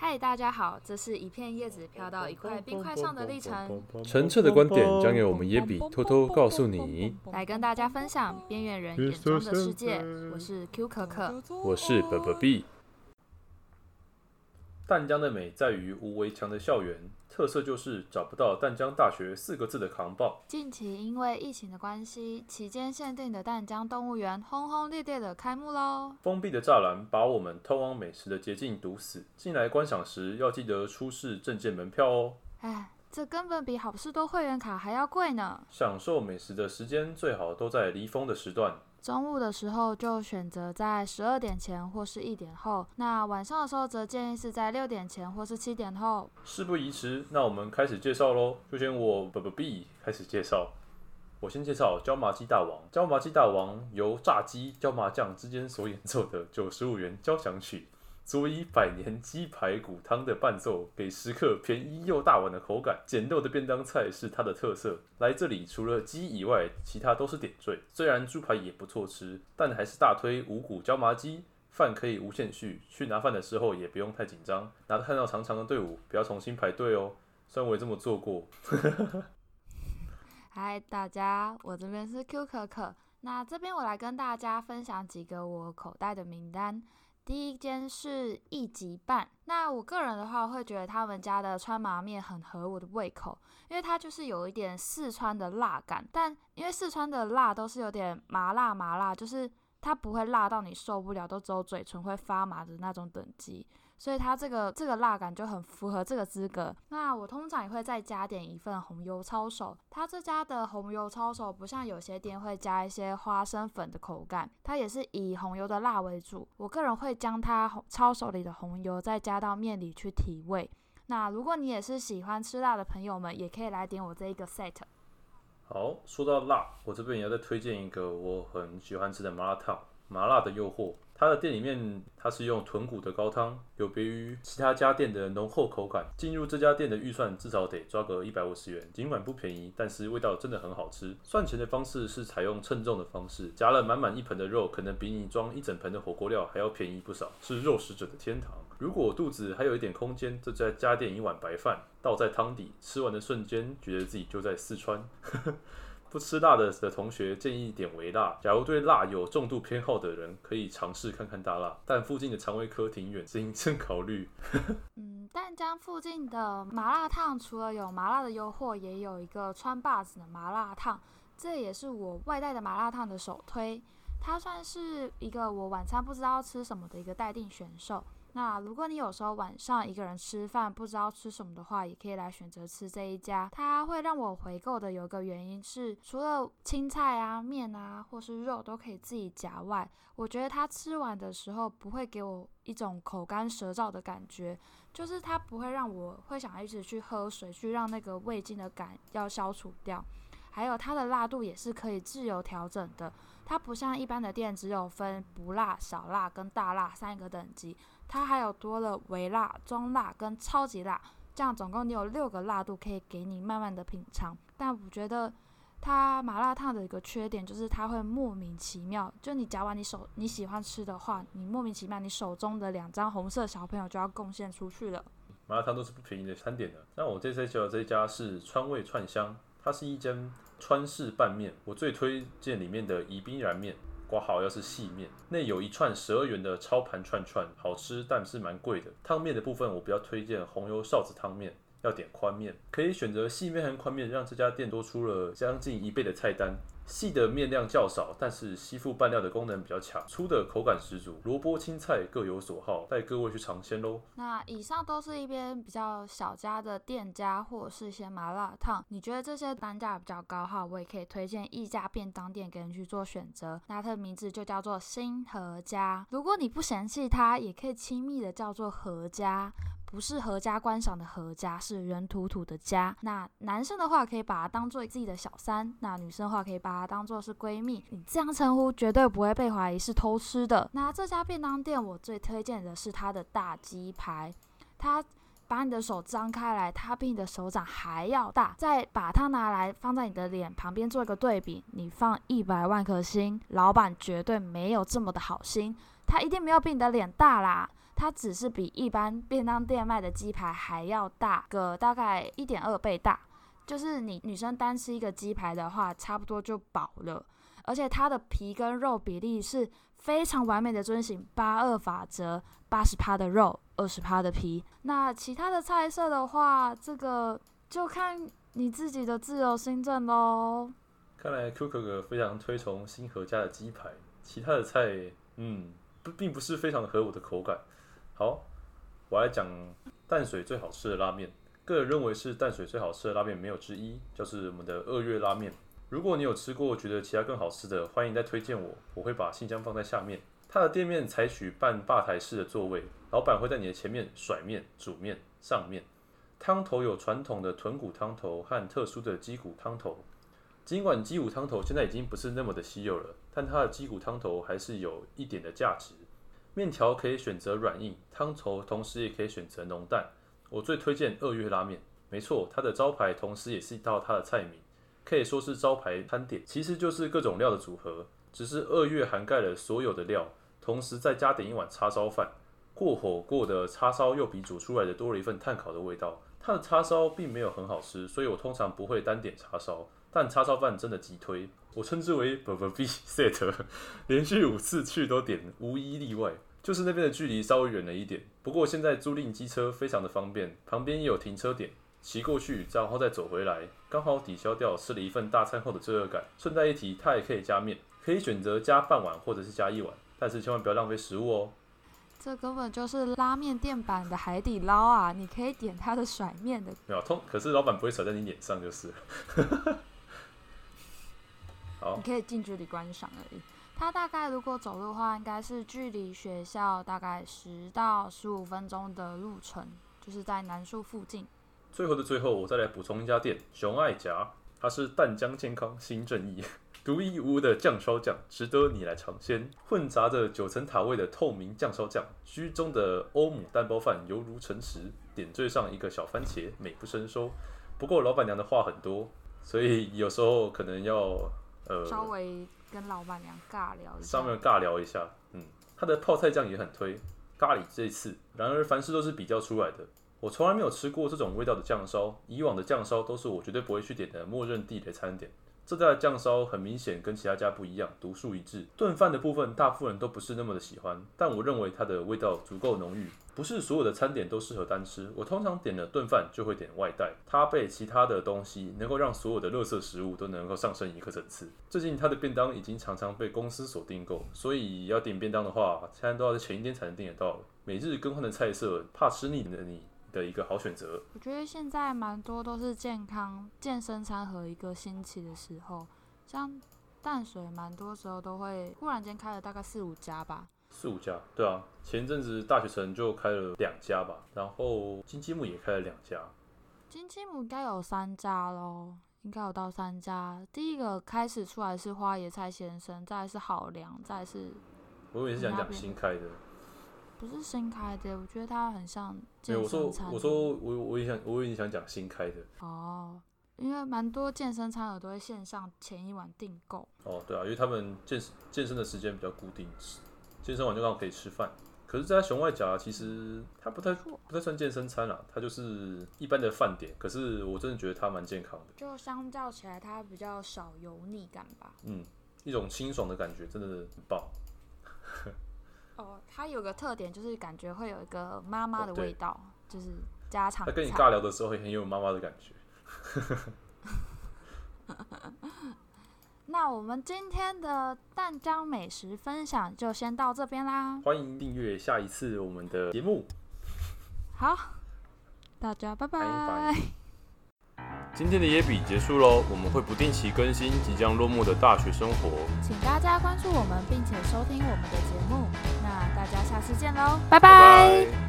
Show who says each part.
Speaker 1: 嗨，大家好，这是一片叶子飘到一块冰块上的历程。
Speaker 2: 澄澈的观点将由我们耶比偷偷告诉你，
Speaker 1: 来跟大家分享边缘人眼中的世界。我是 Q 可可，
Speaker 2: 我是 BBB。淡江的美在于无围墙的校园，特色就是找不到“淡江大学”四个字的扛棒。
Speaker 1: 近期因为疫情的关系，期间限定的淡江动物园轰轰烈烈的开幕喽！
Speaker 2: 封闭的栅栏把我们通往美食的捷径堵死，进来观赏时要记得出示证件门票哦。
Speaker 1: 哎，这根本比好事多会员卡还要贵呢！
Speaker 2: 享受美食的时间最好都在离峰的时段。
Speaker 1: 中午的时候就选择在十二点前或是一点后，那晚上的时候则建议是在六点前或是七点后。
Speaker 2: 事不宜迟，那我们开始介绍喽。就先我 BBB 开始介绍。我先介绍椒麻鸡大王。椒麻鸡大王由炸鸡、椒麻酱之间所演奏的九十五元交响曲。佐以百年鸡排骨汤的伴奏，给食客便宜又大碗的口感。简陋的便当菜是它的特色。来这里除了鸡以外，其他都是点缀。虽然猪排也不错吃，但还是大推五谷椒麻鸡。饭可以无限续，去拿饭的时候也不用太紧张。拿看到长长的队伍，不要重新排队哦。虽然我也这么做过。
Speaker 1: 嗨，大家，我这边是 Q 可可。那这边我来跟大家分享几个我口袋的名单。第一间是一级半，那我个人的话会觉得他们家的川麻面很合我的胃口，因为它就是有一点四川的辣感，但因为四川的辣都是有点麻辣麻辣，就是它不会辣到你受不了，都只有嘴唇会发麻的那种等级。所以它这个这个辣感就很符合这个资格。那我通常也会再加点一份红油抄手。它这家的红油抄手不像有些店会加一些花生粉的口感，它也是以红油的辣为主。我个人会将它抄手里的红油再加到面里去提味。那如果你也是喜欢吃辣的朋友们，也可以来点我这一个 set。
Speaker 2: 好，说到辣，我这边也要再推荐一个我很喜欢吃的麻辣烫，麻辣的诱惑。它的店里面，它是用豚骨的高汤，有别于其他家店的浓厚口感。进入这家店的预算至少得抓个一百五十元，尽管不便宜，但是味道真的很好吃。算钱的方式是采用称重的方式，夹了满满一盆的肉，可能比你装一整盆的火锅料还要便宜不少，是肉食者的天堂。如果肚子还有一点空间，就再加点一碗白饭，倒在汤底，吃完的瞬间，觉得自己就在四川。不吃辣的的同学建议点微辣。假如对辣有重度偏好的人，可以尝试看看大辣，但附近的肠胃科挺远，谨慎考虑。
Speaker 1: 嗯，淡江附近的麻辣烫除了有麻辣的诱惑，也有一个川霸子的麻辣烫，这也是我外带的麻辣烫的首推。它算是一个我晚餐不知道吃什么的一个待定选手。那如果你有时候晚上一个人吃饭不知道吃什么的话，也可以来选择吃这一家。它会让我回购的有一个原因是，除了青菜啊、面啊或是肉都可以自己夹外，我觉得它吃完的时候不会给我一种口干舌燥的感觉，就是它不会让我会想一直去喝水去让那个胃镜的感要消除掉。还有它的辣度也是可以自由调整的，它不像一般的店只有分不辣、小辣跟大辣三个等级。它还有多了微辣、中辣跟超级辣，这样总共你有六个辣度可以给你慢慢的品尝。但我觉得它麻辣烫的一个缺点就是它会莫名其妙，就你夹完你手你喜欢吃的话，你莫名其妙你手中的两张红色小朋友就要贡献出去了。
Speaker 2: 麻辣烫都是不便宜的餐点的。那我这次介绍这家是川味串香，它是一间川式拌面，我最推荐里面的宜宾燃面。刮好要是细面，那有一串十二元的超盘串串，好吃但是蛮贵的。汤面的部分我比较推荐红油臊子汤面，要点宽面，可以选择细面和宽面，让这家店多出了将近一倍的菜单。细的面量较少，但是吸附拌料的功能比较强，粗的口感十足，萝卜青菜各有所好，带各位去尝鲜喽。
Speaker 1: 那以上都是一边比较小家的店家，或者是一些麻辣烫，你觉得这些单价比较高哈，我也可以推荐一家便当店给人去做选择，那它的名字就叫做新和家。如果你不嫌弃它，也可以亲密的叫做和家。不是阖家观赏的阖家，是人土土的家。那男生的话可以把它当做自己的小三，那女生的话可以把它当做是闺蜜。你这样称呼绝对不会被怀疑是偷吃的。那这家便当店我最推荐的是它的大鸡排，它把你的手张开来，它比你的手掌还要大。再把它拿来放在你的脸旁边做一个对比，你放一百万颗心，老板绝对没有这么的好心，他一定没有比你的脸大啦。它只是比一般便当店卖的鸡排还要大个大概一点二倍大，就是你女生单吃一个鸡排的话，差不多就饱了。而且它的皮跟肉比例是非常完美的遵循八二法则，八十趴的肉，二十趴的皮。那其他的菜色的话，这个就看你自己的自由心证喽。
Speaker 2: 看来 Q 哥哥非常推崇星河家的鸡排，其他的菜，嗯。并不是非常合我的口感。好，我来讲淡水最好吃的拉面。个人认为是淡水最好吃的拉面没有之一，就是我们的二月拉面。如果你有吃过，觉得其他更好吃的，欢迎再推荐我，我会把信箱放在下面。它的店面采取半吧台式的座位，老板会在你的前面甩面、煮面、上面。汤头有传统的豚骨汤头和特殊的鸡骨汤头。尽管鸡骨汤头现在已经不是那么的稀有了，但它的鸡骨汤头还是有一点的价值。面条可以选择软硬，汤头同时也可以选择浓淡。我最推荐二月拉面，没错，它的招牌同时也是一道它的菜名，可以说是招牌餐点。其实就是各种料的组合，只是二月涵盖了所有的料，同时再加点一碗叉烧饭。过火过的叉烧又比煮出来的多了一份炭烤的味道。它的叉烧并没有很好吃，所以我通常不会单点叉烧。但叉烧饭真的极推，我称之为 B B B set，连续五次去都点，无一例外。就是那边的距离稍微远了一点，不过现在租赁机车非常的方便，旁边也有停车点，骑过去然后再走回来，刚好抵消掉吃了一份大餐后的罪恶感。顺带一提，它也可以加面，可以选择加半碗或者是加一碗，但是千万不要浪费食物哦。
Speaker 1: 这根本就是拉面店版的海底捞啊！你可以点它的甩面的，
Speaker 2: 没有通，可是老板不会甩在你脸上就是。好，
Speaker 1: 你可以近距离观赏而已。它大概如果走路的话，应该是距离学校大概十到十五分钟的路程，就是在南树附近。
Speaker 2: 最后的最后，我再来补充一家店——熊爱夹，它是淡江健康新正义，独一无二的酱烧酱，值得你来尝鲜。混杂着九层塔味的透明酱烧酱，居中的欧姆蛋包饭犹如诚实，点缀上一个小番茄，美不胜收。不过老板娘的话很多，所以有时候可能要呃
Speaker 1: 稍微。跟老板娘尬聊一下，
Speaker 2: 上面尬聊一下，嗯，他的泡菜酱也很推，咖喱这一次。然而凡事都是比较出来的，我从来没有吃过这种味道的酱烧，以往的酱烧都是我绝对不会去点的默认地雷餐点。这家的酱烧很明显跟其他家不一样，独树一帜。炖饭的部分，大部分人都不是那么的喜欢，但我认为它的味道足够浓郁。不是所有的餐点都适合单吃，我通常点了炖饭就会点外带，它配其他的东西，能够让所有的垃圾食物都能够上升一个层次。最近它的便当已经常常被公司所订购，所以要点便当的话，现在都要在前一天才能订得到。每日更换的菜色，怕吃腻的你。的一个好选择。
Speaker 1: 我觉得现在蛮多都是健康健身餐和一个兴起的时候，像淡水蛮多时候都会忽然间开了大概四五家吧。
Speaker 2: 四五家，对啊，前阵子大学城就开了两家吧，然后金鸡母也开了两家。
Speaker 1: 金鸡母应该有三家喽，应该有到三家。第一个开始出来是花椰菜先生，再来是好良，再来是。
Speaker 2: 我以为是想讲新开的。
Speaker 1: 不是新开的，我觉得它很像健身餐。
Speaker 2: 我说，我说，我我也想，我也想讲新开的。
Speaker 1: 哦，因为蛮多健身餐的都会线上前一晚订购。
Speaker 2: 哦，对啊，因为他们健健身的时间比较固定，健身完就刚好可以吃饭。可是，在熊外甲其实它不太不太算健身餐啦，它就是一般的饭点。可是我真的觉得它蛮健康的，
Speaker 1: 就相较起来，它比较少油腻感吧。
Speaker 2: 嗯，一种清爽的感觉，真的很棒。
Speaker 1: 哦，它有个特点，就是感觉会有一个妈妈的味道，哦、就是家常。
Speaker 2: 他跟你尬聊的时候，会很有妈妈的感觉。
Speaker 1: 那我们今天的淡江美食分享就先到这边啦。
Speaker 2: 欢迎订阅下一次我们的节目。
Speaker 1: 好，大家拜拜。拜拜
Speaker 2: 今天的野比结束喽，我们会不定期更新即将落幕的大学生活，
Speaker 1: 请大家关注我们，并且收听我们的节目。那大家下次见喽，拜拜。拜拜。